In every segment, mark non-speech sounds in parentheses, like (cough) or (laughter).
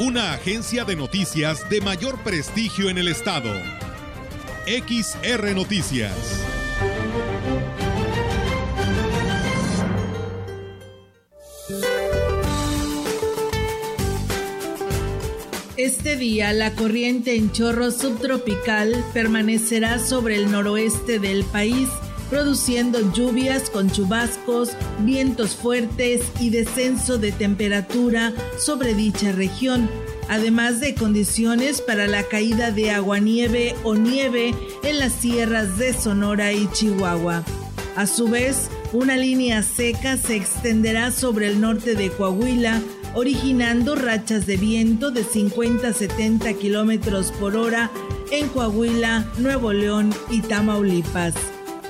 Una agencia de noticias de mayor prestigio en el estado. XR Noticias. Este día la corriente en chorro subtropical permanecerá sobre el noroeste del país, produciendo lluvias con chubascos, vientos fuertes y descenso de temperatura sobre dicha región, además de condiciones para la caída de aguanieve o nieve en las sierras de Sonora y Chihuahua. A su vez, una línea seca se extenderá sobre el norte de Coahuila, originando rachas de viento de 50 a 70 kilómetros por hora en Coahuila, Nuevo León y Tamaulipas.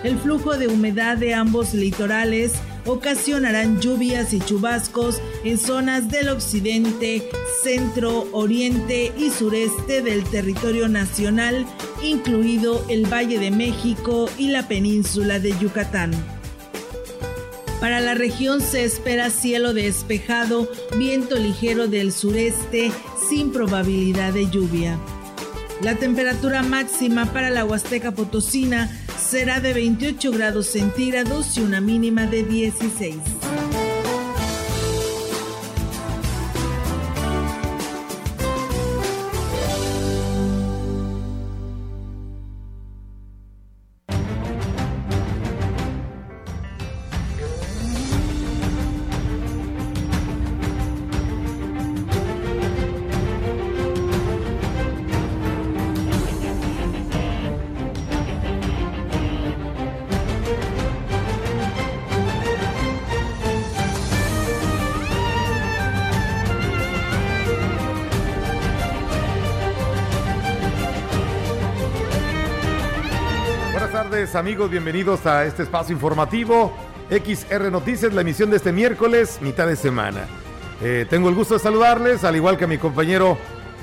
El flujo de humedad de ambos litorales ocasionarán lluvias y chubascos en zonas del occidente, centro, oriente y sureste del territorio nacional, incluido el Valle de México y la península de Yucatán. Para la región se espera cielo despejado, viento ligero del sureste sin probabilidad de lluvia. La temperatura máxima para la Huasteca Potosina será de 28 grados centígrados y una mínima de 16. Amigos, bienvenidos a este espacio informativo XR Noticias, la emisión de este miércoles, mitad de semana. Eh, tengo el gusto de saludarles, al igual que a mi compañero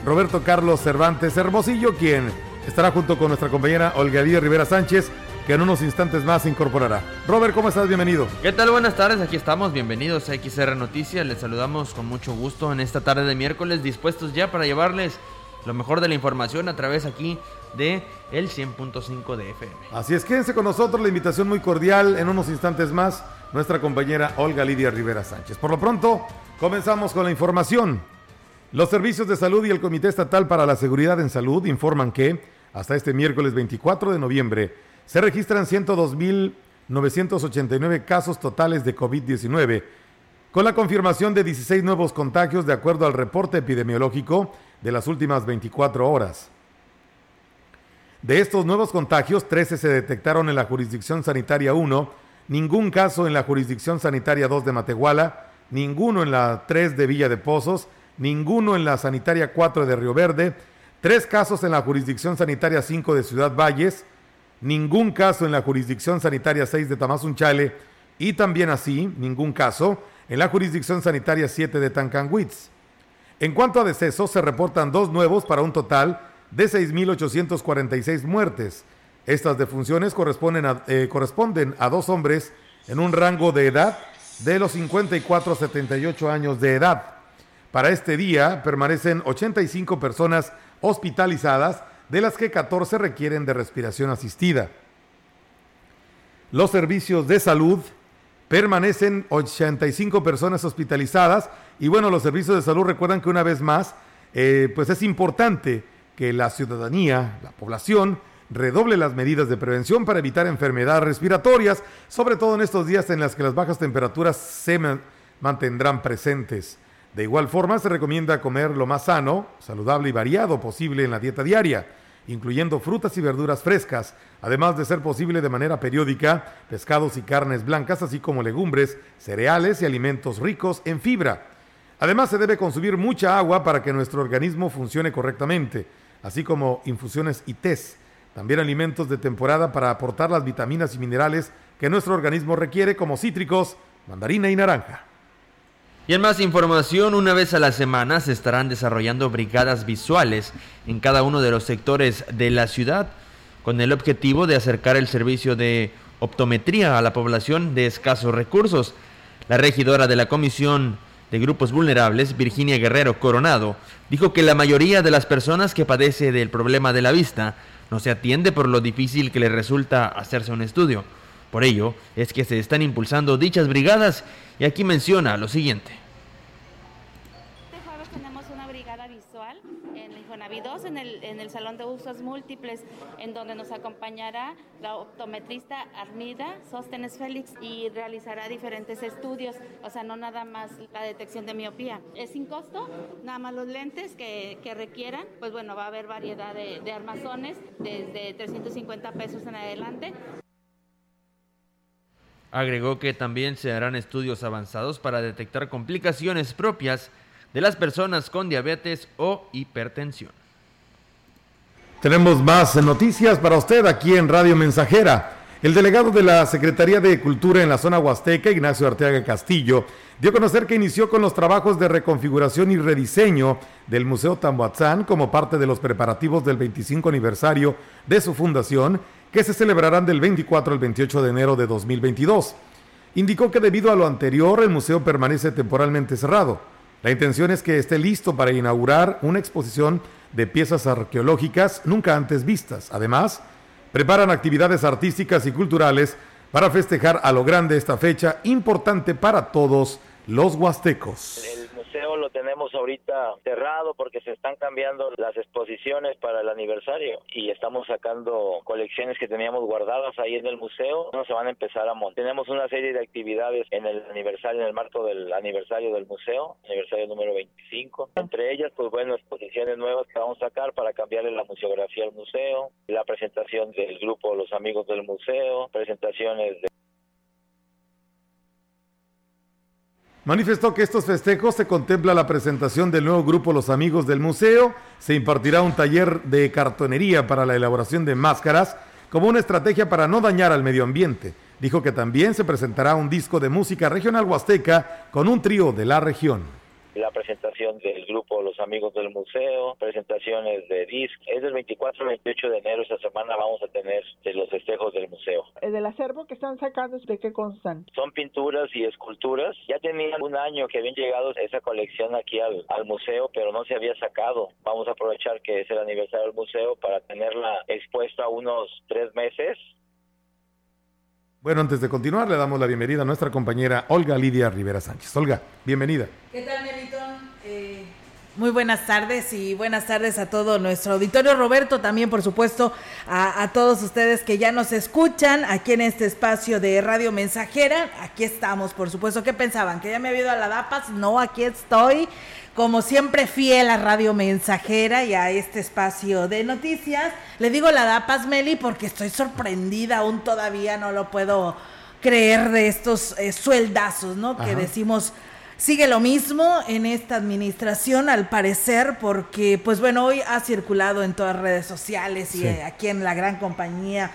Roberto Carlos Cervantes Hermosillo, quien estará junto con nuestra compañera Olga Díaz Rivera Sánchez, que en unos instantes más se incorporará. Robert, ¿cómo estás? Bienvenido. ¿Qué tal? Buenas tardes, aquí estamos, bienvenidos a XR Noticias, les saludamos con mucho gusto en esta tarde de miércoles, dispuestos ya para llevarles lo mejor de la información a través aquí de el 100.5 de FM. Así es, quédense con nosotros, la invitación muy cordial en unos instantes más, nuestra compañera Olga Lidia Rivera Sánchez. Por lo pronto, comenzamos con la información. Los servicios de salud y el Comité Estatal para la Seguridad en Salud informan que hasta este miércoles 24 de noviembre se registran 102.989 casos totales de COVID-19, con la confirmación de 16 nuevos contagios de acuerdo al reporte epidemiológico de las últimas 24 horas. De estos nuevos contagios, 13 se detectaron en la jurisdicción sanitaria 1, ningún caso en la jurisdicción sanitaria 2 de Matehuala, ninguno en la 3 de Villa de Pozos, ninguno en la sanitaria 4 de Río Verde, tres casos en la jurisdicción sanitaria 5 de Ciudad Valles, ningún caso en la jurisdicción sanitaria 6 de Tamazunchale y también así, ningún caso en la jurisdicción sanitaria 7 de Tancanwitz. En cuanto a decesos, se reportan dos nuevos para un total de 6.846 muertes. Estas defunciones corresponden a, eh, corresponden a dos hombres en un rango de edad de los 54 a 78 años de edad. Para este día permanecen 85 personas hospitalizadas, de las que 14 requieren de respiración asistida. Los servicios de salud permanecen 85 personas hospitalizadas y bueno, los servicios de salud recuerdan que una vez más, eh, pues es importante que la ciudadanía, la población, redoble las medidas de prevención para evitar enfermedades respiratorias, sobre todo en estos días en las que las bajas temperaturas se mantendrán presentes. De igual forma, se recomienda comer lo más sano, saludable y variado posible en la dieta diaria incluyendo frutas y verduras frescas, además de ser posible de manera periódica pescados y carnes blancas, así como legumbres, cereales y alimentos ricos en fibra. Además, se debe consumir mucha agua para que nuestro organismo funcione correctamente, así como infusiones y tés. También alimentos de temporada para aportar las vitaminas y minerales que nuestro organismo requiere, como cítricos, mandarina y naranja. Y en más información, una vez a la semana se estarán desarrollando brigadas visuales en cada uno de los sectores de la ciudad, con el objetivo de acercar el servicio de optometría a la población de escasos recursos. La regidora de la Comisión de Grupos Vulnerables, Virginia Guerrero Coronado, dijo que la mayoría de las personas que padece del problema de la vista no se atiende por lo difícil que le resulta hacerse un estudio. Por ello es que se están impulsando dichas brigadas y aquí menciona lo siguiente. en el, en el Salón de Usos Múltiples, en donde nos acompañará la optometrista Armida Sóstenes Félix y realizará diferentes estudios, o sea, no nada más la detección de miopía. Es sin costo, nada más los lentes que, que requieran, pues bueno, va a haber variedad de armazones desde 350 pesos en adelante. Agregó que también se harán estudios avanzados para detectar complicaciones propias de las personas con diabetes o hipertensión. Tenemos más noticias para usted aquí en Radio Mensajera. El delegado de la Secretaría de Cultura en la zona huasteca, Ignacio Arteaga Castillo, dio a conocer que inició con los trabajos de reconfiguración y rediseño del Museo Tamboatzán como parte de los preparativos del 25 aniversario de su fundación, que se celebrarán del 24 al 28 de enero de 2022. Indicó que debido a lo anterior, el museo permanece temporalmente cerrado. La intención es que esté listo para inaugurar una exposición de piezas arqueológicas nunca antes vistas. Además, preparan actividades artísticas y culturales para festejar a lo grande esta fecha importante para todos los huastecos lo tenemos ahorita cerrado porque se están cambiando las exposiciones para el aniversario y estamos sacando colecciones que teníamos guardadas ahí en el museo, no se van a empezar a montar. Tenemos una serie de actividades en el aniversario, en el marco del aniversario del museo, aniversario número 25. Entre ellas, pues bueno, exposiciones nuevas que vamos a sacar para cambiarle la museografía al museo, la presentación del grupo Los Amigos del Museo, presentaciones de Manifestó que estos festejos se contempla la presentación del nuevo grupo Los Amigos del Museo, se impartirá un taller de cartonería para la elaboración de máscaras como una estrategia para no dañar al medio ambiente. Dijo que también se presentará un disco de música regional huasteca con un trío de la región la presentación del grupo Los Amigos del Museo, presentaciones de DISC. Es del 24 al 28 de enero, esta semana vamos a tener los festejos del museo. ¿El del acervo que están sacando, de qué constan? Son pinturas y esculturas. Ya tenían un año que habían llegado esa colección aquí al, al museo, pero no se había sacado. Vamos a aprovechar que es el aniversario del museo para tenerla expuesta unos tres meses bueno, antes de continuar, le damos la bienvenida a nuestra compañera Olga Lidia Rivera Sánchez. Olga, bienvenida. ¿Qué tal, Melitón? Eh, muy buenas tardes y buenas tardes a todo nuestro auditorio. Roberto, también, por supuesto, a, a, todos ustedes que ya nos escuchan aquí en este espacio de Radio Mensajera. Aquí estamos, por supuesto. ¿Qué pensaban? ¿Que ya me había ido a la DAPAS? No, aquí estoy como siempre fiel a Radio Mensajera y a este espacio de noticias. Le digo la da Paz Meli porque estoy sorprendida, aún todavía no lo puedo creer de estos eh, sueldazos, ¿no? Que decimos sigue lo mismo en esta administración al parecer porque pues bueno, hoy ha circulado en todas las redes sociales y eh, aquí en la gran compañía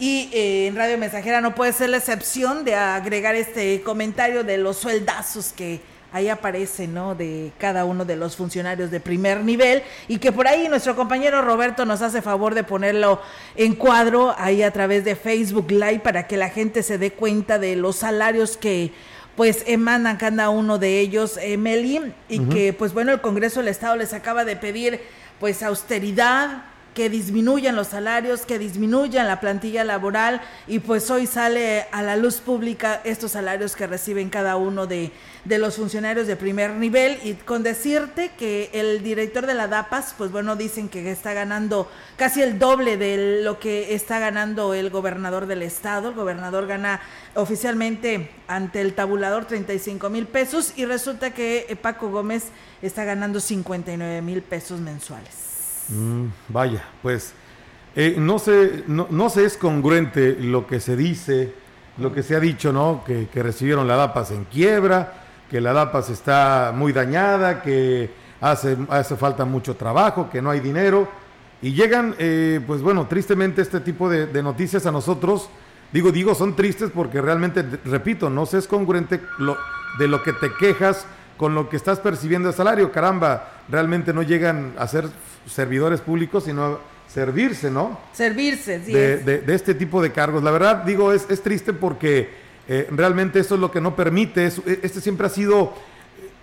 y eh, en Radio Mensajera no puede ser la excepción de agregar este comentario de los sueldazos que ahí aparece, ¿no? De cada uno de los funcionarios de primer nivel y que por ahí nuestro compañero Roberto nos hace favor de ponerlo en cuadro ahí a través de Facebook Live para que la gente se dé cuenta de los salarios que pues emanan cada uno de ellos, Meli, y que pues bueno, el Congreso del Estado les acaba de pedir pues austeridad, que disminuyan los salarios, que disminuyan la plantilla laboral y pues hoy sale a la luz pública estos salarios que reciben cada uno de, de los funcionarios de primer nivel y con decirte que el director de la DAPAS, pues bueno, dicen que está ganando casi el doble de lo que está ganando el gobernador del estado. El gobernador gana oficialmente ante el tabulador 35 mil pesos y resulta que Paco Gómez está ganando 59 mil pesos mensuales. Mm, vaya, pues eh, no, se, no, se es congruente lo que se dice, lo que se ha dicho, ¿no? Que, recibieron la DAPAS en quiebra, que la DAPAS está muy dañada, que hace, hace falta mucho trabajo, que no hay dinero. Y llegan, eh, pues bueno, tristemente este tipo de, noticias a nosotros. Digo, digo, son tristes porque realmente, repito, no se es congruente lo, de lo que te quejas con lo que estás percibiendo de salario. Caramba, realmente no llegan a ser servidores públicos, sino servirse, ¿no? Servirse, sí. De, este tipo de cargos. La verdad, digo, es, es triste porque eh, realmente eso es lo que no permite. E, este siempre ha sido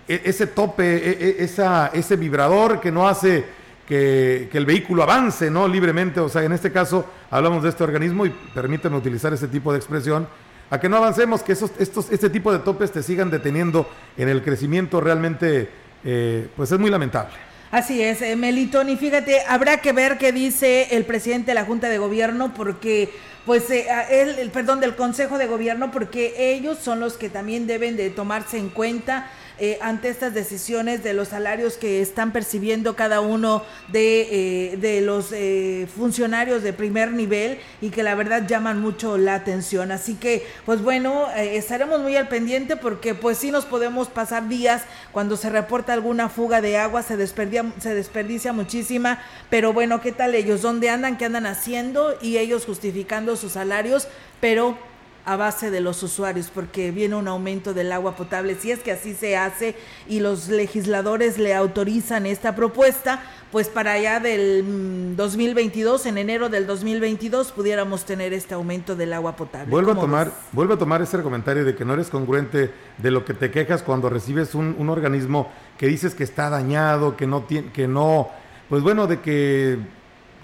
e, ese tope, e, esa, ese vibrador que no hace que, el vehículo avance ¿no? libremente. O sea, en este caso hablamos de este organismo y permíteme utilizar ese tipo de expresión. A que no avancemos, que esos, estos, este tipo de topes te sigan deteniendo en el crecimiento realmente, eh, pues es muy lamentable. Así es, eh, Melitón, y fíjate, habrá que ver qué dice el presidente de la Junta de Gobierno, porque, pues, eh, el, perdón, del Consejo de Gobierno, porque ellos son los que también deben de tomarse en cuenta eh, ante estas decisiones de los salarios que están percibiendo cada uno de, eh, de los eh, funcionarios de primer nivel y que la verdad llaman mucho la atención. Así que, pues bueno, estaremos muy al pendiente porque pues sí nos podemos pasar días cuando se reporta alguna fuga de agua, se desperdicia, se desperdicia muchísima, pero bueno, ¿qué tal ellos? ¿Dónde andan? ¿Qué andan haciendo? Y ellos justificando sus salarios, pero a base de los usuarios, porque viene un aumento del agua potable. Si es que así se hace y los legisladores le autorizan esta propuesta, pues para allá del 2022, mm, en enero del 2022, pudiéramos tener este aumento del agua potable. Vuelvo a tomar, vuelvo a tomar ese comentario de que no eres congruente de lo que te quejas cuando recibes un, un organismo que dices que está dañado, que no tiene, que no, pues bueno, de que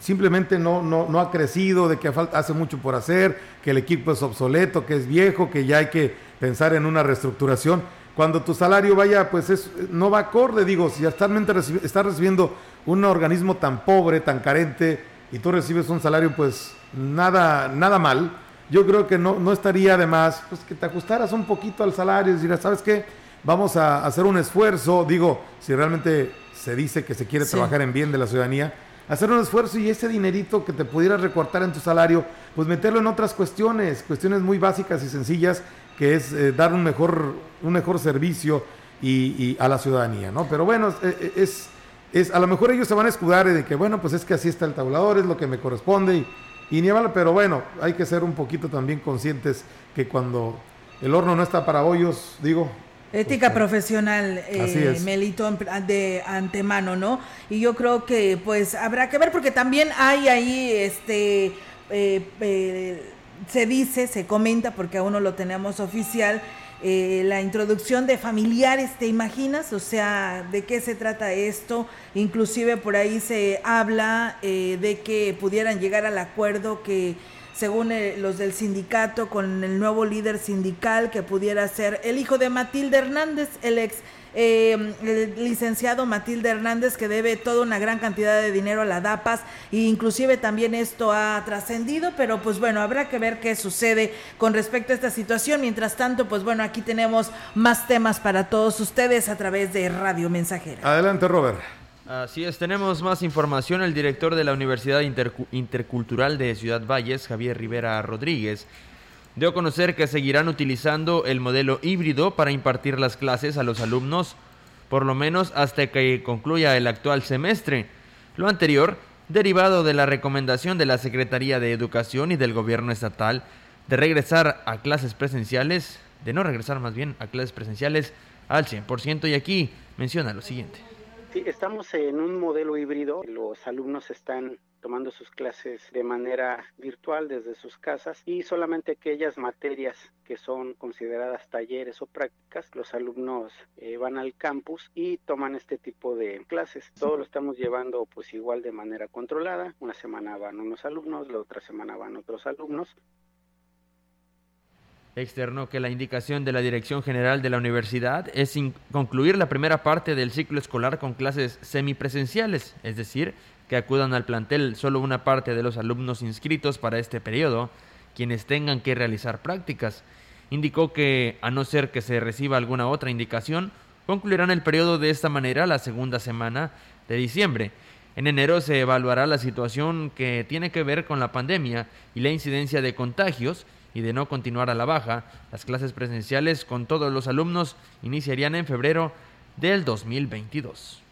simplemente no, no, no ha crecido, de que hace mucho por hacer, que el equipo es obsoleto, que es viejo, que ya hay que pensar en una reestructuración. Cuando tu salario vaya, pues es, no va acorde, digo, si actualmente estás recibiendo un organismo tan pobre, tan carente, y tú recibes un salario pues nada, nada mal, yo creo que no, no estaría de más pues, que te ajustaras un poquito al salario y decir, ¿sabes qué? Vamos a hacer un esfuerzo, digo, si realmente se dice que se quiere trabajar en bien de la ciudadanía, hacer un esfuerzo y ese dinerito que te pudieras recortar en tu salario, pues meterlo en otras cuestiones, cuestiones muy básicas y sencillas, que es eh, dar un mejor, un mejor servicio y, a la ciudadanía, ¿no? Pero bueno, eh, eh, es, es, a lo mejor ellos se van a escudar de que, bueno, pues es que así está el tabulador, es lo que me corresponde y, y ni vale, pero bueno, hay que ser un poquito también conscientes que cuando el horno no está para hoyos, digo, Ética profesional, eh, Melito, de antemano, ¿no? Y yo creo que pues habrá que ver porque también hay ahí, este, eh, eh, se dice, se comenta, porque aún no lo tenemos oficial, eh, la introducción de familiares, ¿te imaginas? O sea, ¿de qué se trata esto? Inclusive por ahí se habla de que pudieran llegar al acuerdo que según los del sindicato, con el nuevo líder sindical que pudiera ser el hijo de Matilde Hernández, el ex eh, licenciado Matilde Hernández que debe toda una gran cantidad de dinero a la DAPAS e inclusive también esto ha trascendido, pero pues bueno, habrá que ver qué sucede con respecto a esta situación. Mientras tanto, pues bueno, aquí tenemos más temas para todos ustedes a través de Radio Mensajera. Adelante, Robert. Así es, tenemos más información. El director de la Universidad Intercultural de Ciudad Valles, Javier Rivera Rodríguez, dio a conocer que seguirán utilizando el modelo híbrido para impartir las clases a los alumnos, por lo menos hasta que concluya el actual semestre. Lo anterior, derivado de la recomendación de la Secretaría de Educación y del Gobierno Estatal de regresar a clases presenciales, de no regresar más bien a clases presenciales al 100%. Y aquí menciona lo siguiente. Sí, estamos en un modelo híbrido. Los alumnos están tomando sus clases de manera virtual desde sus casas y solamente aquellas materias que son consideradas talleres o prácticas, los alumnos eh, van al campus y toman este tipo de clases. Todo lo estamos llevando pues igual de manera controlada. Una semana van unos alumnos, la otra semana van otros alumnos externó que la indicación de la Dirección General de la Universidad es concluir la primera parte del ciclo escolar con clases semipresenciales, es decir, que acudan al plantel solo una parte de los alumnos inscritos para este periodo, quienes tengan que realizar prácticas. Indicó que, a no ser que se reciba alguna otra indicación, concluirán el periodo de esta manera la segunda semana de diciembre. En enero se evaluará la situación que tiene que ver con la pandemia y la incidencia de contagios y de no continuar a la baja, las clases presenciales con todos los alumnos iniciarían en febrero del 2022.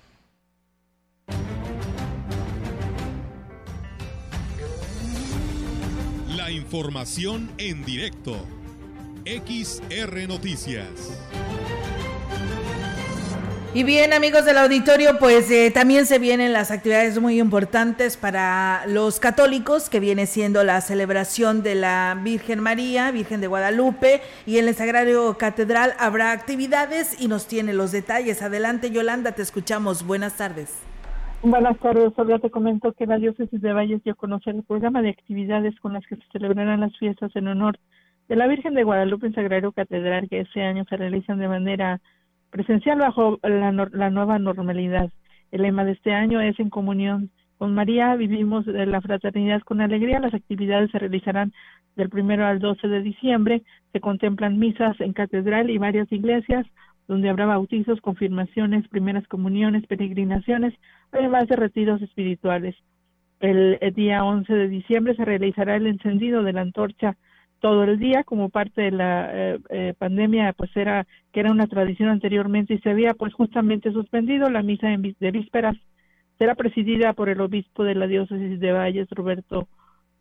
La información en directo. XR Noticias. Y bien, amigos del auditorio, pues eh, también se vienen las actividades muy importantes para los católicos, que viene siendo la celebración de la Virgen María, Virgen de Guadalupe, y en el Sagrario Catedral habrá actividades y nos tiene los detalles. Adelante, Yolanda, te escuchamos. Buenas tardes. Buenas tardes, Olga. Te comento que la diócesis de Valles dio a conocer el programa de actividades con las que se celebrarán las fiestas en honor de la Virgen de Guadalupe en Sagrario Catedral, que este año se realizan de manera presencial bajo la, la nueva normalidad. El lema de este año es en comunión con María, vivimos la fraternidad con alegría. Las actividades se realizarán del primero al 12 de diciembre. Se contemplan misas en catedral y varias iglesias, donde habrá bautizos, confirmaciones, primeras comuniones, peregrinaciones, además de retiros espirituales. El, el día 11 de diciembre se realizará el encendido de la antorcha todo el día como parte de la eh, eh, pandemia pues era que era una tradición anteriormente y se había pues justamente suspendido la misa en, de vísperas. Será presidida por el obispo de la diócesis de Valles Roberto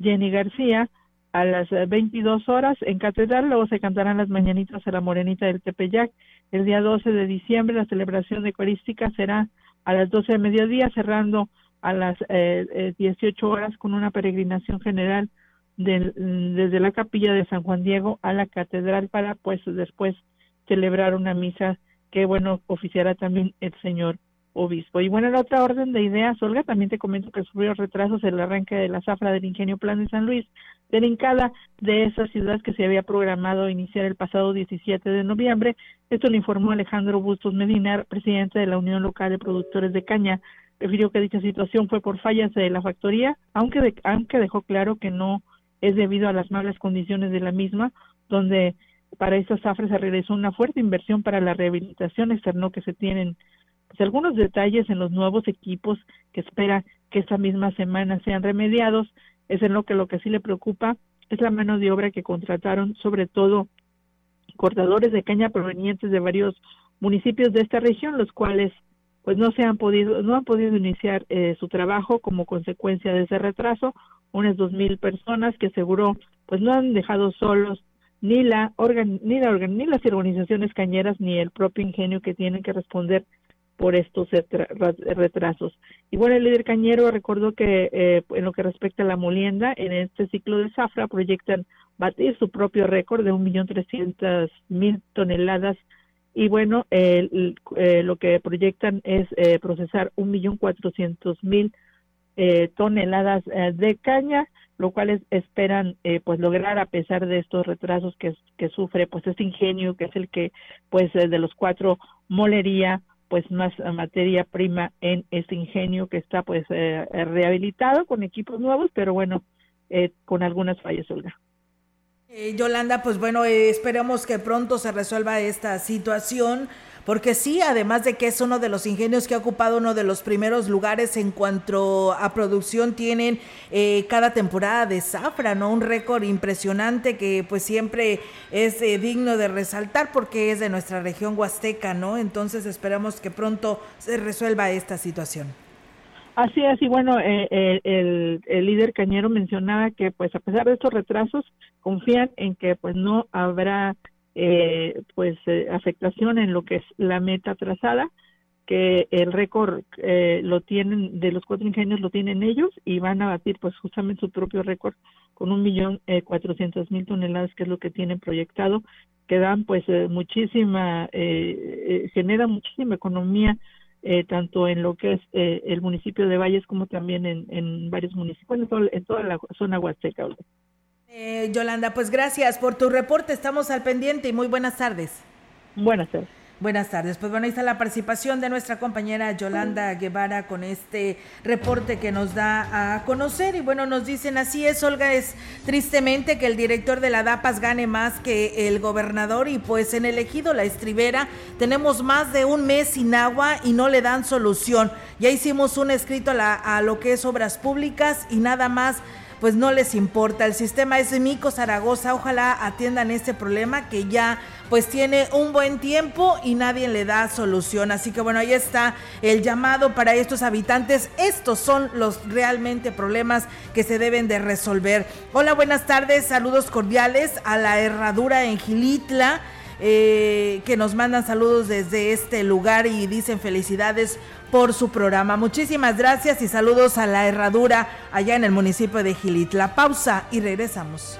Jenny García a las 22 horas en catedral. Luego se cantarán las mañanitas a la morenita del Tepeyac. El día 12 de diciembre la celebración eucarística será a las 12 de mediodía cerrando a las eh, 18 eh, horas con una peregrinación general desde la capilla de San Juan Diego a la catedral para pues después celebrar una misa que bueno oficiará también el señor obispo. Y bueno, en otra orden de ideas, Olga, también te comento que sufrió retrasos el arranque de la zafra del Ingenio Plan de San Luis, de de esa ciudad que se había programado iniciar el pasado 17 de noviembre. Esto lo informó Alejandro Bustos Medina, presidente de la Unión Local de Productores de Caña. Refirió que dicha situación fue por fallas de la factoría, aunque, aunque dejó claro que no es debido a las malas condiciones de la misma, donde para esta zafra se realizó una fuerte inversión para la rehabilitación, externó que se tienen pues, algunos detalles en los nuevos equipos que espera que esta misma semana sean remediados, es en lo que lo que sí le preocupa es la mano de obra que contrataron, sobre todo cortadores de caña provenientes de varios municipios de esta región, los cuales pues no se han podido no han podido iniciar eh, su trabajo como consecuencia de ese retraso unas dos mil personas que aseguró pues no han dejado solos ni la ni la ni las organizaciones cañeras ni el propio ingenio que tienen que responder por estos retrasos. Y bueno, el líder cañero recordó que eh, en lo que respecta a la molienda, en este ciclo de zafra proyectan batir su propio récord de un millón trescientas mil toneladas y bueno, eh, lo que proyectan es eh, procesar un millón cuatrocientos mil eh, toneladas eh, de caña, lo cual esperan eh, pues lograr a pesar de estos retrasos que, sufre pues este ingenio que es el que pues de los cuatro molería pues más materia prima en este ingenio que está pues rehabilitado con equipos nuevos pero bueno con algunas fallas Olga. Yolanda, pues bueno, esperemos que pronto se resuelva esta situación porque sí, además de que es uno de los ingenios que ha ocupado uno de los primeros lugares en cuanto a producción, tienen eh, cada temporada de zafra, ¿no? Un récord impresionante que pues siempre es eh, digno de resaltar porque es de nuestra región huasteca, ¿no? Entonces esperamos que pronto se resuelva esta situación. Así es, y bueno, eh, el, el, líder Cañero mencionaba que pues a pesar de estos retrasos, confían en que pues no habrá eh, pues eh, afectación en lo que es la meta trazada que el récord eh, lo tienen de los cuatro ingenios lo tienen ellos y van a batir pues justamente su propio récord con un millón eh, cuatrocientos mil toneladas que es lo que tienen proyectado que dan pues muchísima genera muchísima economía tanto en lo que es el municipio de Valles como también en, en varios municipios en, todo, en toda la zona huasteca. Eh, Yolanda, pues gracias por tu reporte. Estamos al pendiente y muy buenas tardes. Buenas tardes. Buenas tardes. Pues bueno, ahí está la participación de nuestra compañera Yolanda Guevara con este reporte que nos da a conocer. Y bueno, nos dicen así es, Olga, es tristemente que el director de la DAPAS gane más que el gobernador y pues en elegido la estribera tenemos más de un mes sin agua y no le dan solución. Ya hicimos un escrito a, a lo que es obras públicas y nada más pues no les importa. El sistema es Mico Zaragoza, ojalá atiendan este problema que ya pues tiene un buen tiempo y nadie le da solución. Así que bueno, ahí está el llamado para estos habitantes. Estos son los realmente problemas que se deben de resolver. Hola, buenas tardes, saludos cordiales a la herradura en Gilitla. Eh, que nos mandan saludos desde este lugar y dicen felicidades por su programa. Muchísimas gracias y saludos a la herradura allá en el municipio de Gilitla. Pausa y regresamos.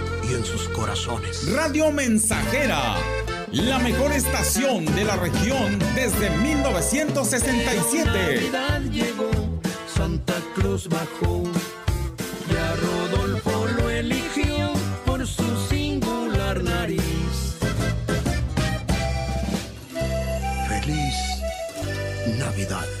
en sus corazones. Radio Mensajera, la mejor estación de la región desde 1967. Navidad llegó, Santa Cruz bajó y a Rodolfo lo eligió por su singular nariz. Feliz Navidad.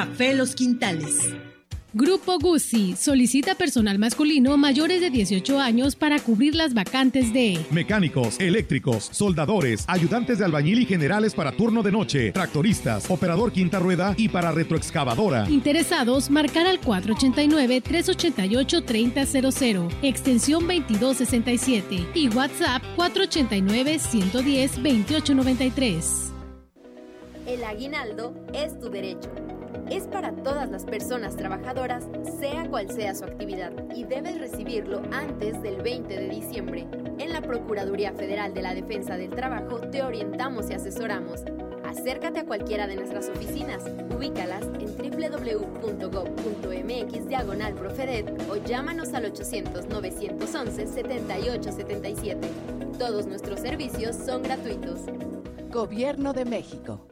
Los Quintales. Grupo Guzzi solicita personal masculino mayores de 18 años para cubrir las vacantes de mecánicos, eléctricos, soldadores, ayudantes de albañil y generales para turno de noche, tractoristas, operador quinta rueda y para retroexcavadora. Interesados, marcar al 489-388-3000, extensión 2267 y WhatsApp 489-110-2893. El aguinaldo es tu derecho es para todas las personas trabajadoras, sea cual sea su actividad, y debes recibirlo antes del 20 de diciembre. En la Procuraduría Federal de la Defensa del Trabajo te orientamos y asesoramos. Acércate a cualquiera de nuestras oficinas, ubícalas en www.gov.mx diagonal Profedet o llámanos al 800-911-7877. Todos nuestros servicios son gratuitos. Gobierno de México.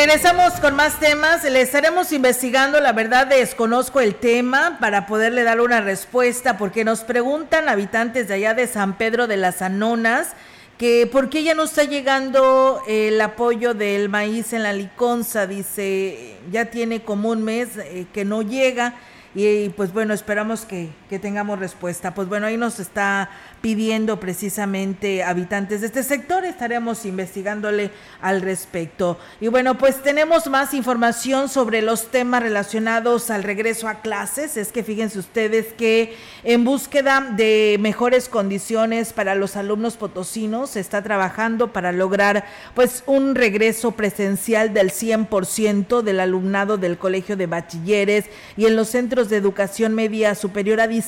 Regresamos con más temas. Le estaremos investigando, la verdad desconozco el tema para poderle dar una respuesta, porque nos preguntan habitantes de allá de San Pedro de las Anonas que por qué ya no está llegando el apoyo del maíz en la liconza. Dice, ya tiene como un mes eh, que no llega. Y pues bueno, esperamos que, que, tengamos respuesta. Pues bueno, ahí nos está pidiendo precisamente habitantes de este sector. Estaremos investigándole al respecto. Y bueno, pues tenemos más información sobre los temas relacionados al regreso a clases. Es que fíjense ustedes que en búsqueda de mejores condiciones para los alumnos potosinos se está trabajando para lograr pues un regreso presencial del 100% del alumnado del Colegio de Bachilleres y en los centros de educación media superior a distancia,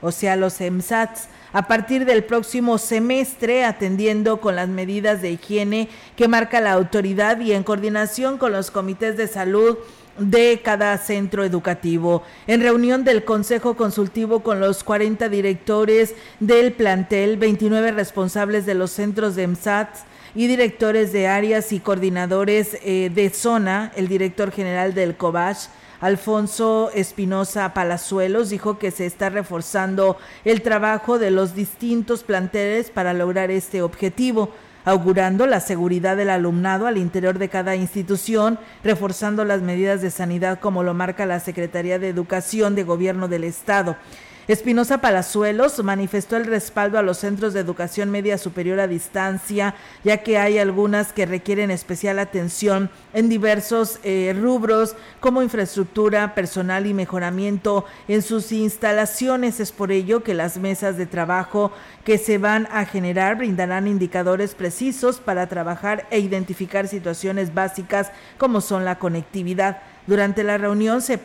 o sea, los EMSATs a partir del próximo semestre, atendiendo con las medidas de higiene que marca la autoridad y en coordinación con los comités de salud de cada centro educativo. En reunión del Consejo Consultivo con los 40 directores del plantel, 29 responsables de los centros de EMSAT y directores de áreas y coordinadores eh, de zona, el director general del COBASH, Alfonso Espinosa Palazuelos dijo que se está reforzando el trabajo de los distintos planteles para lograr este objetivo augurando la seguridad del alumnado al interior de cada institución, reforzando las medidas de sanidad como lo marca la Secretaría de Educación de Gobierno del Estado. Espinosa Palazuelos manifestó el respaldo a los centros de educación media superior a distancia, ya que hay algunas que requieren especial atención en diversos eh, rubros como infraestructura, personal y mejoramiento en sus instalaciones. Es por ello que las mesas de trabajo que se van a generar brindarán indicadores precisos para trabajar e identificar situaciones básicas como son la conectividad durante la reunión se,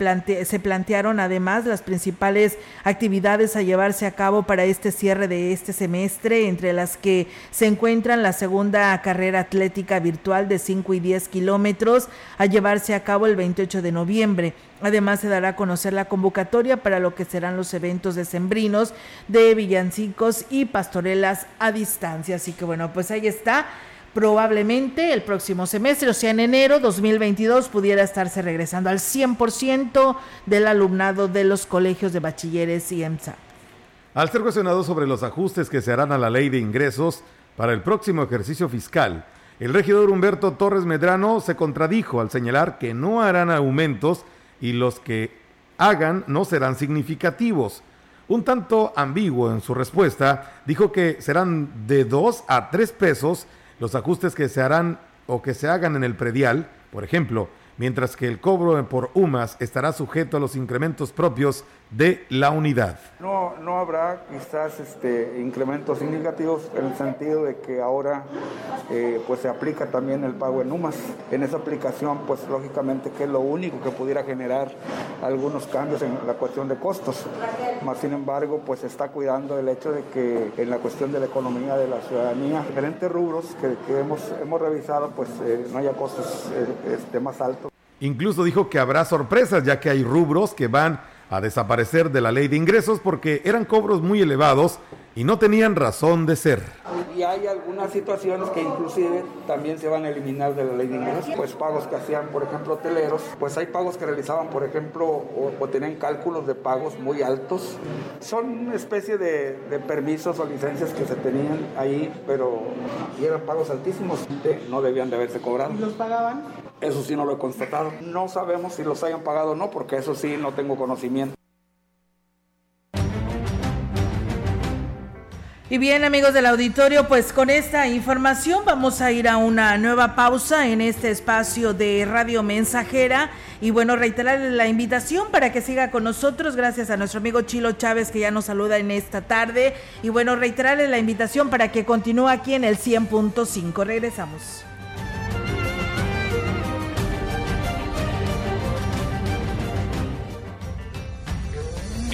se plantearon además las principales actividades a llevarse a cabo para este cierre de este semestre, entre las que se encuentran la segunda carrera atlética virtual de 5 y 10 kilómetros a llevarse a cabo el 28 de noviembre. Además, se dará a conocer la convocatoria para lo que serán los eventos decembrinos de villancicos y pastorelas a distancia. Así que bueno, pues ahí está probablemente el próximo semestre, o sea, en enero 2022, pudiera estarse regresando al 100% del alumnado de los colegios de bachilleres y EMSA. Al ser cuestionado sobre los ajustes que se harán a la ley de ingresos para el próximo ejercicio fiscal, el regidor Humberto Torres Medrano se contradijo al señalar que no harán aumentos y los que hagan no serán significativos. Un tanto ambiguo en su respuesta, dijo que serán de 2 a 3 pesos los ajustes que se harán o que se hagan en el predial, por ejemplo, mientras que el cobro por UMAS estará sujeto a los incrementos propios de la unidad. No, no habrá quizás este, incrementos significativos en el sentido de que ahora eh, pues se aplica también el pago en UMAS. En esa aplicación pues lógicamente que es lo único que pudiera generar algunos cambios en la cuestión de costos. Más sin embargo pues se está cuidando el hecho de que en la cuestión de la economía de la ciudadanía, diferentes rubros que, hemos, hemos revisado pues eh, no haya costos eh, este, más altos. Incluso dijo que habrá sorpresas ya que hay rubros que van a desaparecer de la ley de ingresos porque eran cobros muy elevados y no tenían razón de ser. Y hay algunas situaciones que inclusive también se van a eliminar de la ley de ingresos, pues pagos que hacían, por ejemplo, hoteleros, pues hay pagos que realizaban, por ejemplo, o, tenían cálculos de pagos muy altos. Son una especie de, permisos o licencias que se tenían ahí, pero y eran pagos altísimos, no debían de haberse cobrado. ¿Y los pagaban? Eso sí no lo he constatado. No sabemos si los hayan pagado o no, porque eso sí no tengo conocimiento. Y bien amigos del auditorio, pues con esta información vamos a ir a una nueva pausa en este espacio de Radio Mensajera y bueno, reiterarle la invitación para que siga con nosotros, gracias a nuestro amigo Chilo Chávez que ya nos saluda en esta tarde y bueno, reiterarle la invitación para que continúe aquí en el 100.5. Regresamos.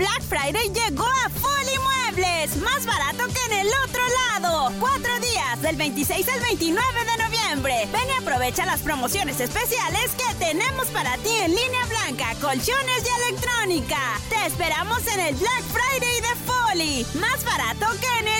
Black Friday llegó a Folly Muebles, más barato que en el otro lado. Cuatro días, del 26 al 29 de noviembre. Ven y aprovecha las promociones especiales que tenemos para ti en línea blanca, colchones y electrónica. Te esperamos en el Black Friday de Folly, más barato que en el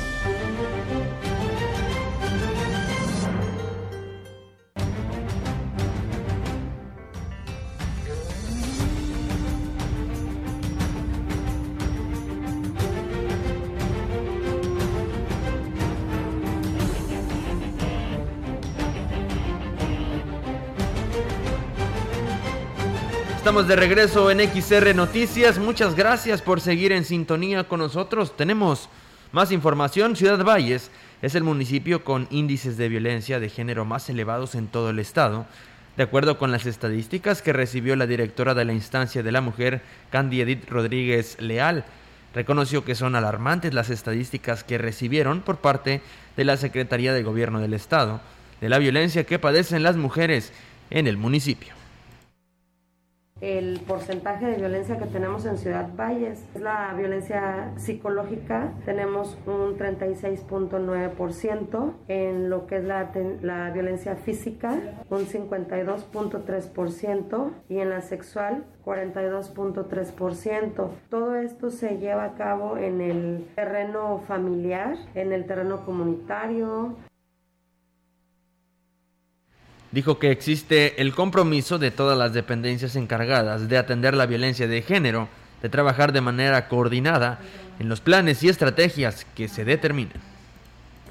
Estamos de regreso en XR Noticias. Muchas gracias por seguir en sintonía con nosotros. Tenemos más información. Ciudad Valles es el municipio con índices de violencia de género más elevados en todo el estado. De acuerdo con las estadísticas que recibió la directora de la instancia de la mujer, Candy Edith Rodríguez Leal, reconoció que son alarmantes las estadísticas que recibieron por parte de la Secretaría de Gobierno del Estado de la violencia que padecen las mujeres en el municipio. El porcentaje de violencia que tenemos en Ciudad Valles es la violencia psicológica, tenemos un 36.9%, en lo que es la, la violencia física, un 52.3% y en la sexual, 42.3%. Todo esto se lleva a cabo en el terreno familiar, en el terreno comunitario, Dijo que existe el compromiso de todas las dependencias encargadas de atender la violencia de género, de trabajar de manera coordinada en los planes y estrategias que se determinen.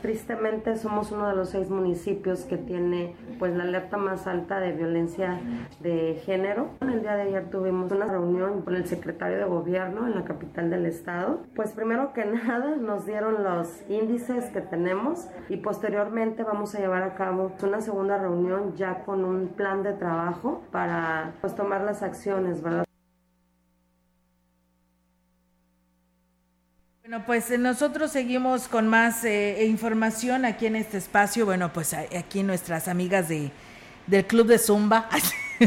Tristemente somos uno de los seis municipios que tiene pues la alerta más alta de violencia de género. El día de ayer tuvimos una reunión con el secretario de gobierno en la capital del estado. Pues primero que (laughs) nada nos dieron los índices que tenemos y posteriormente vamos a llevar a cabo una segunda reunión ya con un plan de trabajo para pues tomar las acciones, ¿verdad? Bueno, pues nosotros seguimos con más eh, información aquí en este espacio. Bueno, pues aquí nuestras amigas de, del Club de Zumba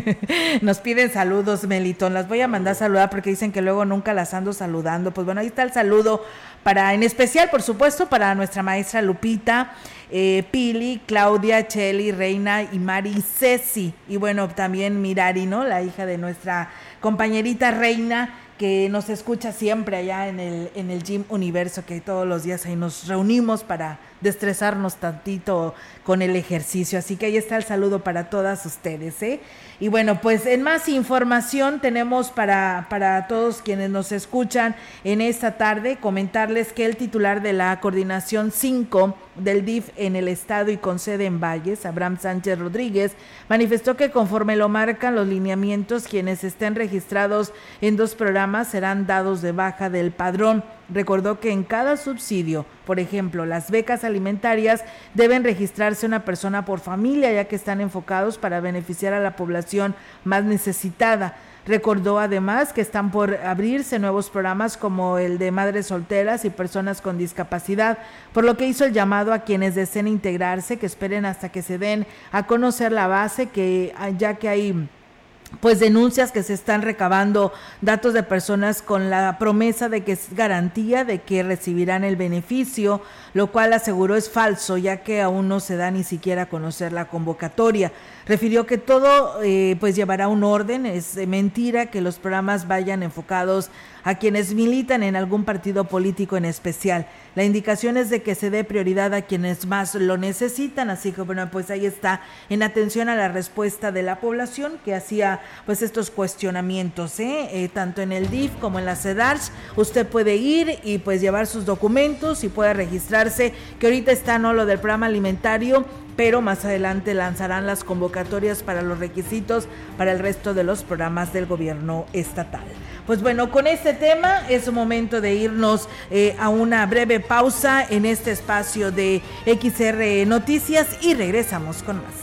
(laughs) nos piden saludos, Melitón. Las voy a mandar a saludar porque dicen que luego nunca las ando saludando. Pues bueno, ahí está el saludo para, en especial, por supuesto, para nuestra maestra Lupita, eh, Pili, Claudia, Cheli, Reina y Mari Ceci. Y bueno, también Mirari, ¿no? La hija de nuestra compañerita Reina que nos escucha siempre allá en el, en el Gym Universo, que todos los días ahí nos reunimos para destresarnos tantito con el ejercicio. Así que ahí está el saludo para todas ustedes. ¿eh? Y bueno, pues en más información tenemos para, para todos quienes nos escuchan en esta tarde comentarles que el titular de la coordinación 5 del DIF en el estado y con sede en Valles, Abraham Sánchez Rodríguez, manifestó que conforme lo marcan los lineamientos, quienes estén registrados en dos programas serán dados de baja del padrón. Recordó que en cada subsidio, por ejemplo, las becas alimentarias, deben registrarse una persona por familia, ya que están enfocados para beneficiar a la población más necesitada. Recordó además que están por abrirse nuevos programas como el de madres solteras y personas con discapacidad, por lo que hizo el llamado a quienes deseen integrarse que esperen hasta que se den a conocer la base, que ya que hay pues denuncias que se están recabando datos de personas con la promesa de que es garantía de que recibirán el beneficio, lo cual aseguró es falso, ya que aún no se da ni siquiera a conocer la convocatoria. Refirió que todo eh, pues llevará un orden, es mentira que los programas vayan enfocados a quienes militan en algún partido político en especial. La indicación es de que se dé prioridad a quienes más lo necesitan, así que bueno, pues ahí está en atención a la respuesta de la población que hacía pues estos cuestionamientos, ¿eh? Eh, tanto en el DIF como en la CEDARS, usted puede ir y pues llevar sus documentos y puede registrarse, que ahorita está no lo del programa alimentario, pero más adelante lanzarán las convocatorias para los requisitos para el resto de los programas del gobierno estatal. Pues bueno, con este tema es momento de irnos eh, a una breve pausa en este espacio de XR Noticias y regresamos con más.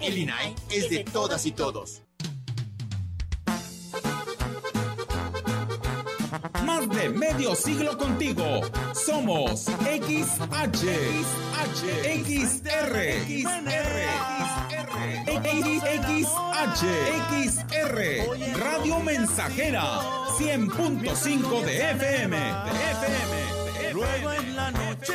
El INAI es de todas y todos. Más de medio siglo contigo. Somos XH, XH, XR, XR, XH, XR, Radio Mensajera, 100.5 de FM, de FM. Luego en la noche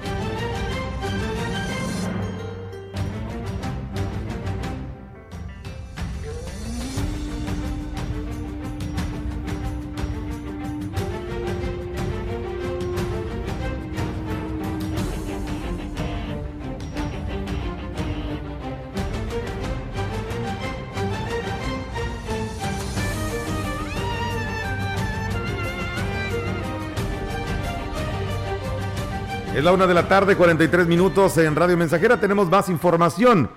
Es la una de la tarde, 43 minutos en Radio Mensajera. Tenemos más información.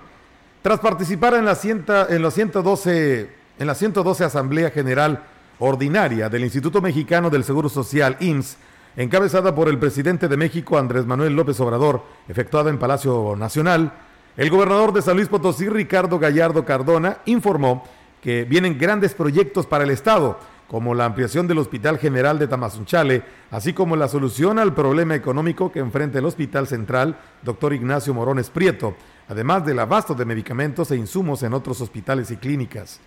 Tras participar en, la cienta, en los 112 en la 112 Asamblea General Ordinaria del Instituto Mexicano del Seguro Social, IMSS, encabezada por el presidente de México, Andrés Manuel López Obrador, efectuada en Palacio Nacional, el gobernador de San Luis Potosí, Ricardo Gallardo Cardona, informó que vienen grandes proyectos para el Estado, como la ampliación del Hospital General de Tamazunchale, así como la solución al problema económico que enfrenta el Hospital Central, doctor Ignacio Morones Prieto, además del abasto de medicamentos e insumos en otros hospitales y clínicas.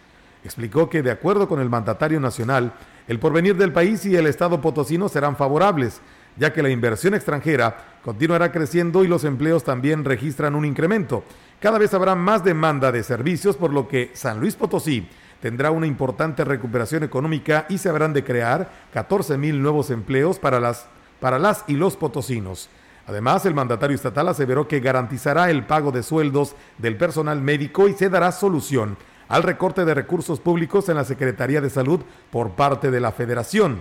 Explicó que, de acuerdo con el mandatario nacional, el porvenir del país y el Estado potosino serán favorables, ya que la inversión extranjera continuará creciendo y los empleos también registran un incremento. Cada vez habrá más demanda de servicios, por lo que San Luis Potosí tendrá una importante recuperación económica y se habrán de crear 14 mil nuevos empleos para las, para las y los potosinos. Además, el mandatario estatal aseveró que garantizará el pago de sueldos del personal médico y se dará solución al recorte de recursos públicos en la Secretaría de Salud por parte de la Federación.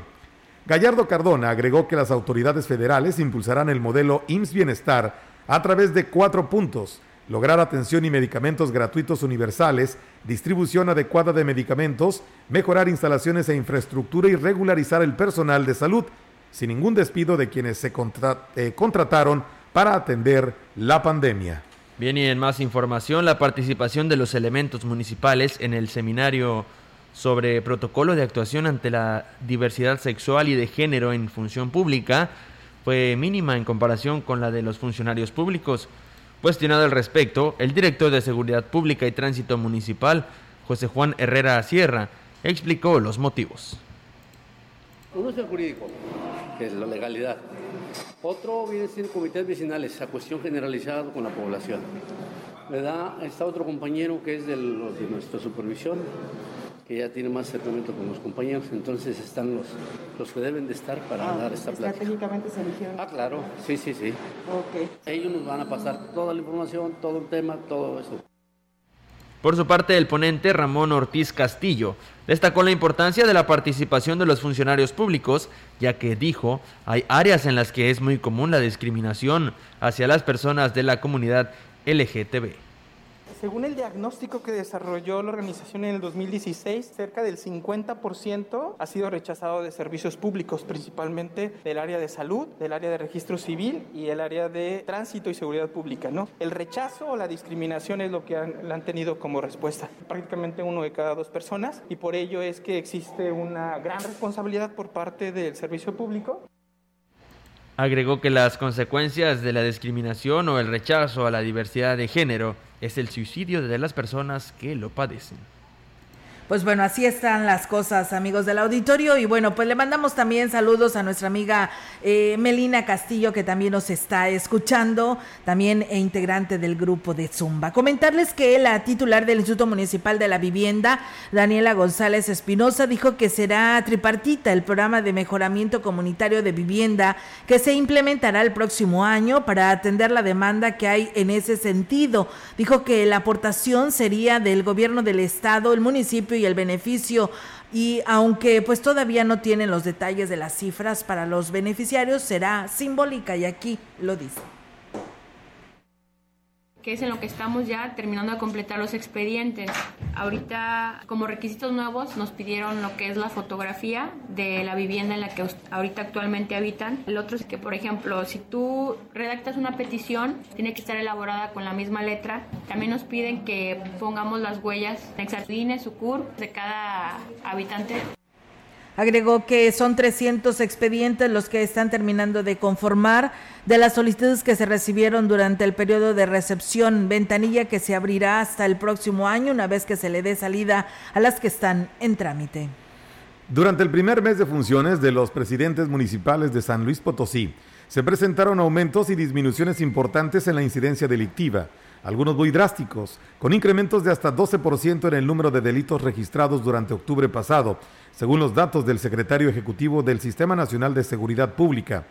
Gallardo Cardona agregó que las autoridades federales impulsarán el modelo IMSS Bienestar a través de cuatro puntos lograr atención y medicamentos gratuitos universales, distribución adecuada de medicamentos, mejorar instalaciones e infraestructura y regularizar el personal de salud, sin ningún despido de quienes se eh, contrataron para atender la pandemia. Bien, y en más información, la participación de los elementos municipales en el seminario sobre protocolo de actuación ante la diversidad sexual y de género en función pública fue mínima en comparación con la de los funcionarios públicos. Cuestionado al respecto, el director de Seguridad Pública y Tránsito Municipal, José Juan Herrera Sierra, explicó los motivos. Uno es el jurídico, que es la legalidad. Otro viene siendo comités vecinales, a cuestión generalizada con la población. ¿Verdad? Está otro compañero que es de, de nuestra supervisión, que ya tiene más acercamiento con los compañeros, entonces están los, los que deben de estar para ah, dar esta plática. ¿Estratégicamente se eligieron? Ah, claro, sí, sí, sí. Ok. Ellos nos van a pasar toda la información, todo el tema, todo eso. Por su parte, el ponente Ramón Ortiz Castillo destacó la importancia de la participación de los funcionarios públicos, ya que dijo, hay áreas en las que es muy común la discriminación hacia las personas de la comunidad LGTB. Según el diagnóstico que desarrolló la organización en el 2016, cerca del 50% ha sido rechazado de servicios públicos, principalmente del área de salud, del área de registro civil y el área de tránsito y seguridad pública. El rechazo o la discriminación es lo que han, han tenido como respuesta. Prácticamente uno de cada dos personas y por ello es que existe una gran responsabilidad por parte del servicio público Agregó que las consecuencias de la discriminación o el rechazo a la diversidad de género es el suicidio de las personas que lo padecen. Pues bueno, así están las cosas, amigos del auditorio. Y bueno, pues le mandamos también saludos a nuestra amiga eh, Melina Castillo, que también nos está escuchando, también e integrante del grupo de Zumba. Comentarles que la titular del Instituto Municipal de la Vivienda, Daniela González Espinosa, dijo que será tripartita el programa de mejoramiento comunitario de vivienda que se implementará el próximo año para atender la demanda que hay en ese sentido. Dijo que la aportación sería del gobierno del estado, el municipio y el beneficio. Y aunque pues todavía no tienen los detalles de las cifras para los beneficiarios, será simbólica y aquí lo dice que es en lo que estamos ya terminando de completar los expedientes. Ahorita, como requisitos nuevos, nos pidieron lo que es la fotografía de la vivienda en la que ahorita actualmente habitan. El otro es que, por ejemplo, si tú redactas una petición, tiene que estar elaborada con la misma letra. También nos piden que pongamos las huellas, su SUCUR, de cada habitante. Agregó que son 300 expedientes los que están terminando de conformar de las solicitudes que se recibieron durante el periodo de recepción, ventanilla que se abrirá hasta el próximo año una vez que se le dé salida a las que están en trámite. Durante el primer mes de funciones de los presidentes municipales de San Luis Potosí, se presentaron aumentos y disminuciones importantes en la incidencia delictiva, algunos muy drásticos, con incrementos de hasta 12% en el número de delitos registrados durante octubre pasado, según los datos del secretario ejecutivo del Sistema Nacional de Seguridad Pública.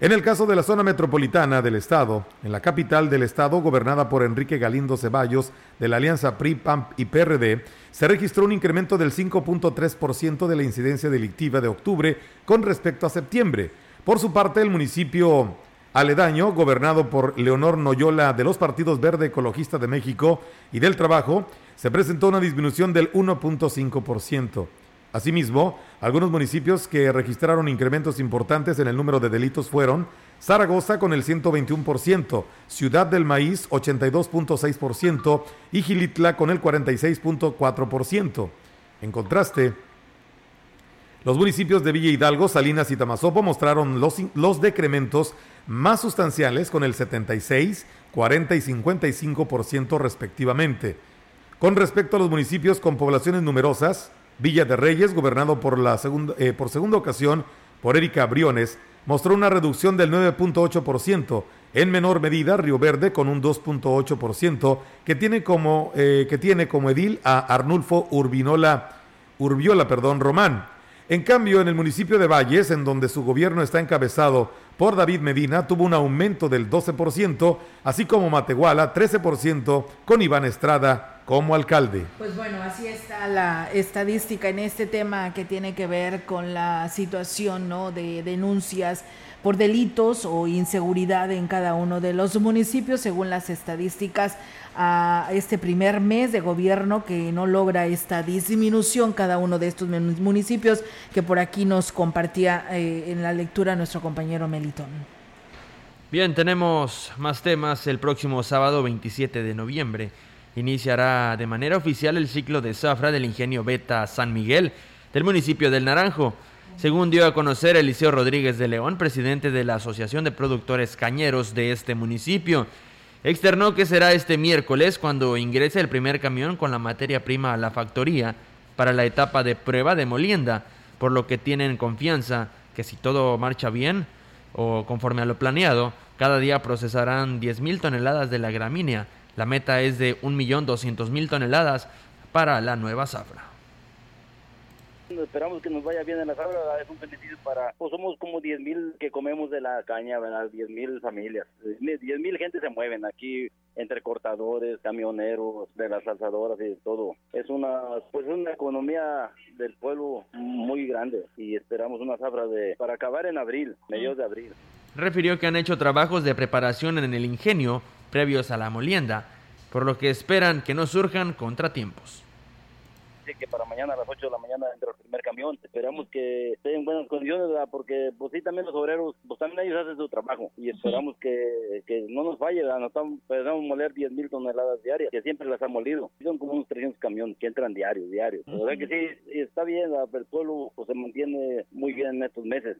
En el caso de la zona metropolitana del Estado, en la capital del Estado, gobernada por Enrique Galindo Ceballos, de la alianza PRI, PAMP y PRD, se registró un incremento del 5.3% de la incidencia delictiva de octubre con respecto a septiembre. Por su parte, el municipio aledaño, gobernado por Leonor Noyola de los partidos Verde Ecologista de México y del Trabajo, se presentó una disminución del 1.5%. Asimismo, algunos municipios que registraron incrementos importantes en el número de delitos fueron Zaragoza con el 121%, Ciudad del Maíz 82.6% y Gilitla con el 46.4%. En contraste, los municipios de Villa Hidalgo, Salinas y Tamazopo mostraron los, los decrementos más sustanciales con el 76, 40 y 55% respectivamente. Con respecto a los municipios con poblaciones numerosas, Villa de Reyes, gobernado por, la segunda, eh, por segunda ocasión por Erika Briones, mostró una reducción del 9.8%. En menor medida, Río Verde con un 2.8%, que tiene como eh, que tiene como edil a Arnulfo Urbinola, Urbiola, perdón, Román. En cambio, en el municipio de Valles, en donde su gobierno está encabezado por David Medina, tuvo un aumento del 12%, así como Matehuala 13% con Iván Estrada como alcalde. Pues bueno, así está la estadística en este tema que tiene que ver con la situación ¿no? de denuncias por delitos o inseguridad en cada uno de los municipios, según las estadísticas a este primer mes de gobierno que no logra esta disminución cada uno de estos municipios que por aquí nos compartía eh, en la lectura nuestro compañero Melitón. Bien, tenemos más temas el próximo sábado 27 de noviembre iniciará de manera oficial el ciclo de zafra del ingenio Beta San Miguel del municipio del Naranjo. Según dio a conocer Eliseo Rodríguez de León, presidente de la Asociación de Productores Cañeros de este municipio, externó que será este miércoles cuando ingrese el primer camión con la materia prima a la factoría para la etapa de prueba de molienda, por lo que tienen confianza que si todo marcha bien o conforme a lo planeado, cada día procesarán 10.000 toneladas de la gramínea, la meta es de 1.200.000 toneladas para la nueva zafra. Esperamos que nos vaya bien en la zafra, es un beneficio para, pues somos como 10.000 que comemos de la caña, ¿verdad? 10.000 familias, 10.000 gente se mueven aquí entre cortadores, camioneros, de las alzadoras y todo. Es una, pues una economía del pueblo muy grande y esperamos una zafra de, para acabar en abril, mediados de abril. Refirió que han hecho trabajos de preparación en el ingenio previos a la molienda, por lo que esperan que no surjan contratiempos. Que para mañana a las 8 de la mañana entra el primer camión. Esperamos que esté en buenas condiciones, porque pues sí, también los obreros, pues también ellos hacen su trabajo y esperamos que, que no nos falle, nos estamos, podemos moler 10 mil toneladas diarias, que siempre las ha molido. Son como unos 300 camiones que entran diarios, diarios. O sea que sí, está bien, el pueblo pues, se mantiene muy bien en estos meses.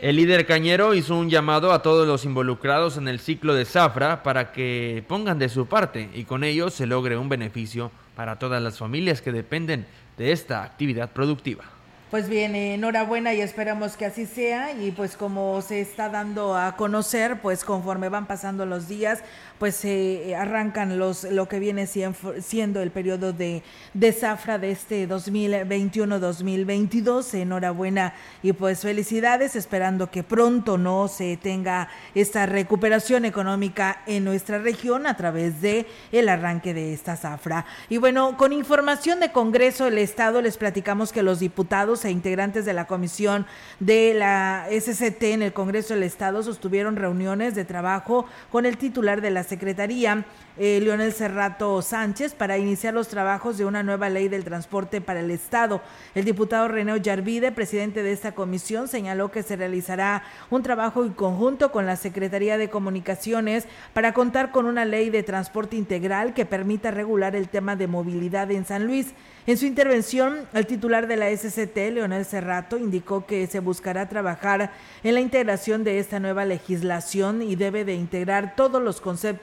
El líder cañero hizo un llamado a todos los involucrados en el ciclo de zafra para que pongan de su parte y con ello se logre un beneficio para todas las familias que dependen de esta actividad productiva. Pues bien, enhorabuena y esperamos que así sea y pues como se está dando a conocer, pues conforme van pasando los días, pues se arrancan los lo que viene siendo el periodo de, de zafra de este 2021-2022. Enhorabuena y pues felicidades, esperando que pronto no se tenga esta recuperación económica en nuestra región a través de el arranque de esta zafra. Y bueno, con información de Congreso del Estado les platicamos que los diputados e integrantes de la comisión de la SCT en el Congreso del Estado sostuvieron reuniones de trabajo con el titular de la Secretaría, eh, Leonel Cerrato Sánchez, para iniciar los trabajos de una nueva ley del transporte para el Estado. El diputado René Ollarvide, presidente de esta comisión, señaló que se realizará un trabajo en conjunto con la Secretaría de Comunicaciones para contar con una ley de transporte integral que permita regular el tema de movilidad en San Luis. En su intervención, el titular de la SCT, Leonel Cerrato, indicó que se buscará trabajar en la integración de esta nueva legislación y debe de integrar todos los conceptos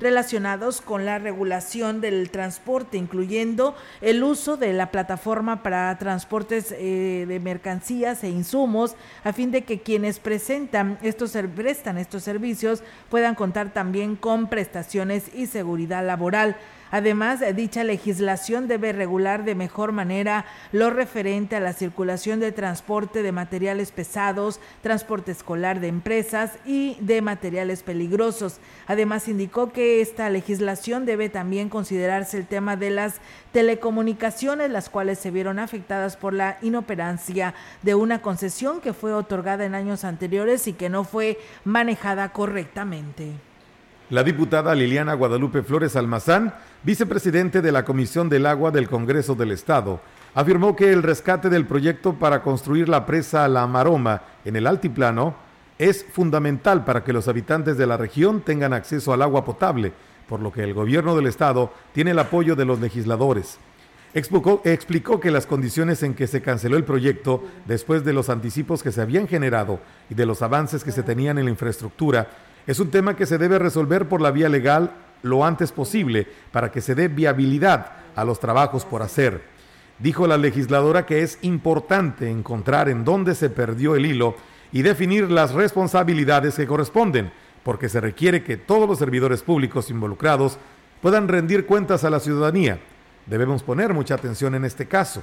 relacionados con la regulación del transporte, incluyendo el uso de la plataforma para transportes eh, de mercancías e insumos, a fin de que quienes presentan estos, prestan estos servicios puedan contar también con prestaciones y seguridad laboral. Además, dicha legislación debe regular de mejor manera lo referente a las circulación de transporte de materiales pesados, transporte escolar de empresas y de materiales peligrosos. Además, indicó que esta legislación debe también considerarse el tema de las telecomunicaciones, las cuales se vieron afectadas por la inoperancia de una concesión que fue otorgada en años anteriores y que no fue manejada correctamente. La diputada Liliana Guadalupe Flores Almazán, vicepresidente de la Comisión del Agua del Congreso del Estado, afirmó que el rescate del proyecto para construir la presa La Maroma en el altiplano es fundamental para que los habitantes de la región tengan acceso al agua potable, por lo que el gobierno del estado tiene el apoyo de los legisladores. Explicó, explicó, que las condiciones en que se canceló el proyecto después de los anticipos que se habían generado y de los avances que se tenían en la infraestructura es un tema que se debe resolver por la vía legal lo antes posible para que se dé viabilidad a los trabajos por hacer. Dijo la legisladora que es importante encontrar en dónde se perdió el hilo y definir las responsabilidades que corresponden, porque se requiere que todos los servidores públicos involucrados puedan rendir cuentas a la ciudadanía. Debemos poner mucha atención en este caso.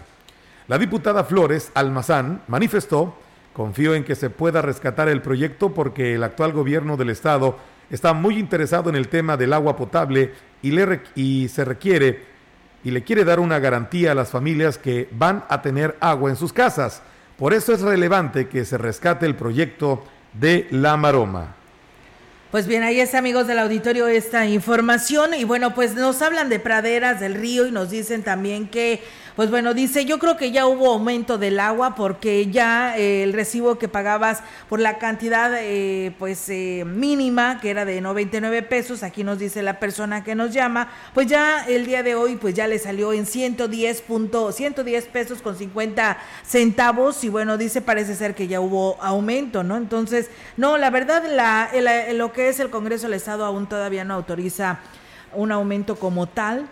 La diputada Flores Almazán manifestó Confío en que se pueda rescatar el proyecto porque el actual gobierno del estado está muy interesado en el tema del agua potable y, le, y se requiere y le quiere dar una garantía a las familias que van a tener agua en sus casas. Por eso es relevante que se rescate el proyecto de La Maroma. Pues bien, ahí está, amigos del auditorio, esta información. Y bueno, pues nos hablan de praderas del río y nos dicen también que pues bueno, dice, yo creo que ya hubo aumento del agua porque ya eh, el recibo que pagabas por la cantidad eh, pues eh, mínima, que era de 99 pesos, aquí nos dice la persona que nos llama, pues ya el día de hoy pues ya le salió en 110 punto, 110 pesos con 50 centavos y bueno, dice parece ser que ya hubo aumento, ¿no? Entonces, no, la verdad la, lo que es el Congreso del Estado aún todavía no autoriza un aumento como tal,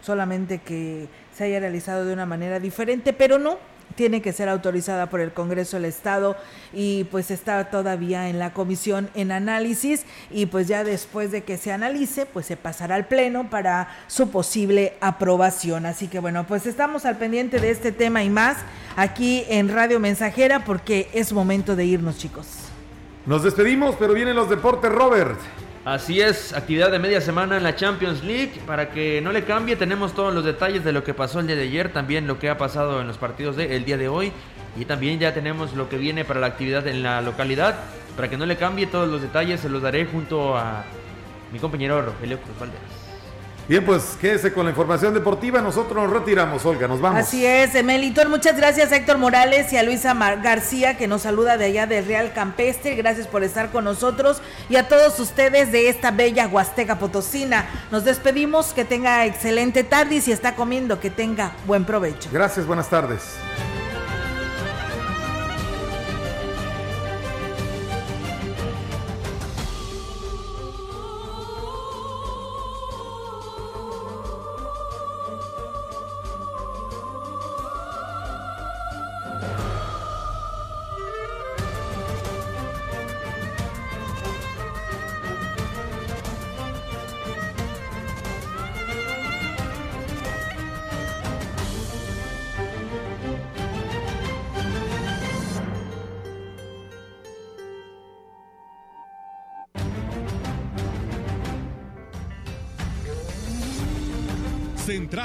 solamente que se haya realizado de una manera diferente, pero no, tiene que ser autorizada por el Congreso del Estado y pues está todavía en la comisión en análisis y pues ya después de que se analice pues se pasará al pleno para su posible aprobación. Así que bueno, pues estamos al pendiente de este tema y más aquí en Radio Mensajera porque es momento de irnos chicos. Nos despedimos, pero vienen los deportes, Robert. Así es, actividad de media semana en la Champions League. Para que no le cambie, tenemos todos los detalles de lo que pasó el día de ayer, también lo que ha pasado en los partidos del día de hoy. Y también ya tenemos lo que viene para la actividad en la localidad. Para que no le cambie todos los detalles, se los daré junto a mi compañero Rogelio Cruz Valdez. Bien, pues quédese con la información deportiva. Nosotros nos retiramos, Olga, nos vamos. Así es, Melitón. Muchas gracias a Héctor Morales y a Luisa García, que nos saluda de allá del Real Campestre. Gracias por estar con nosotros y a todos ustedes de esta bella Huasteca Potosina. Nos despedimos, que tenga excelente tarde y si está comiendo, que tenga buen provecho. Gracias, buenas tardes.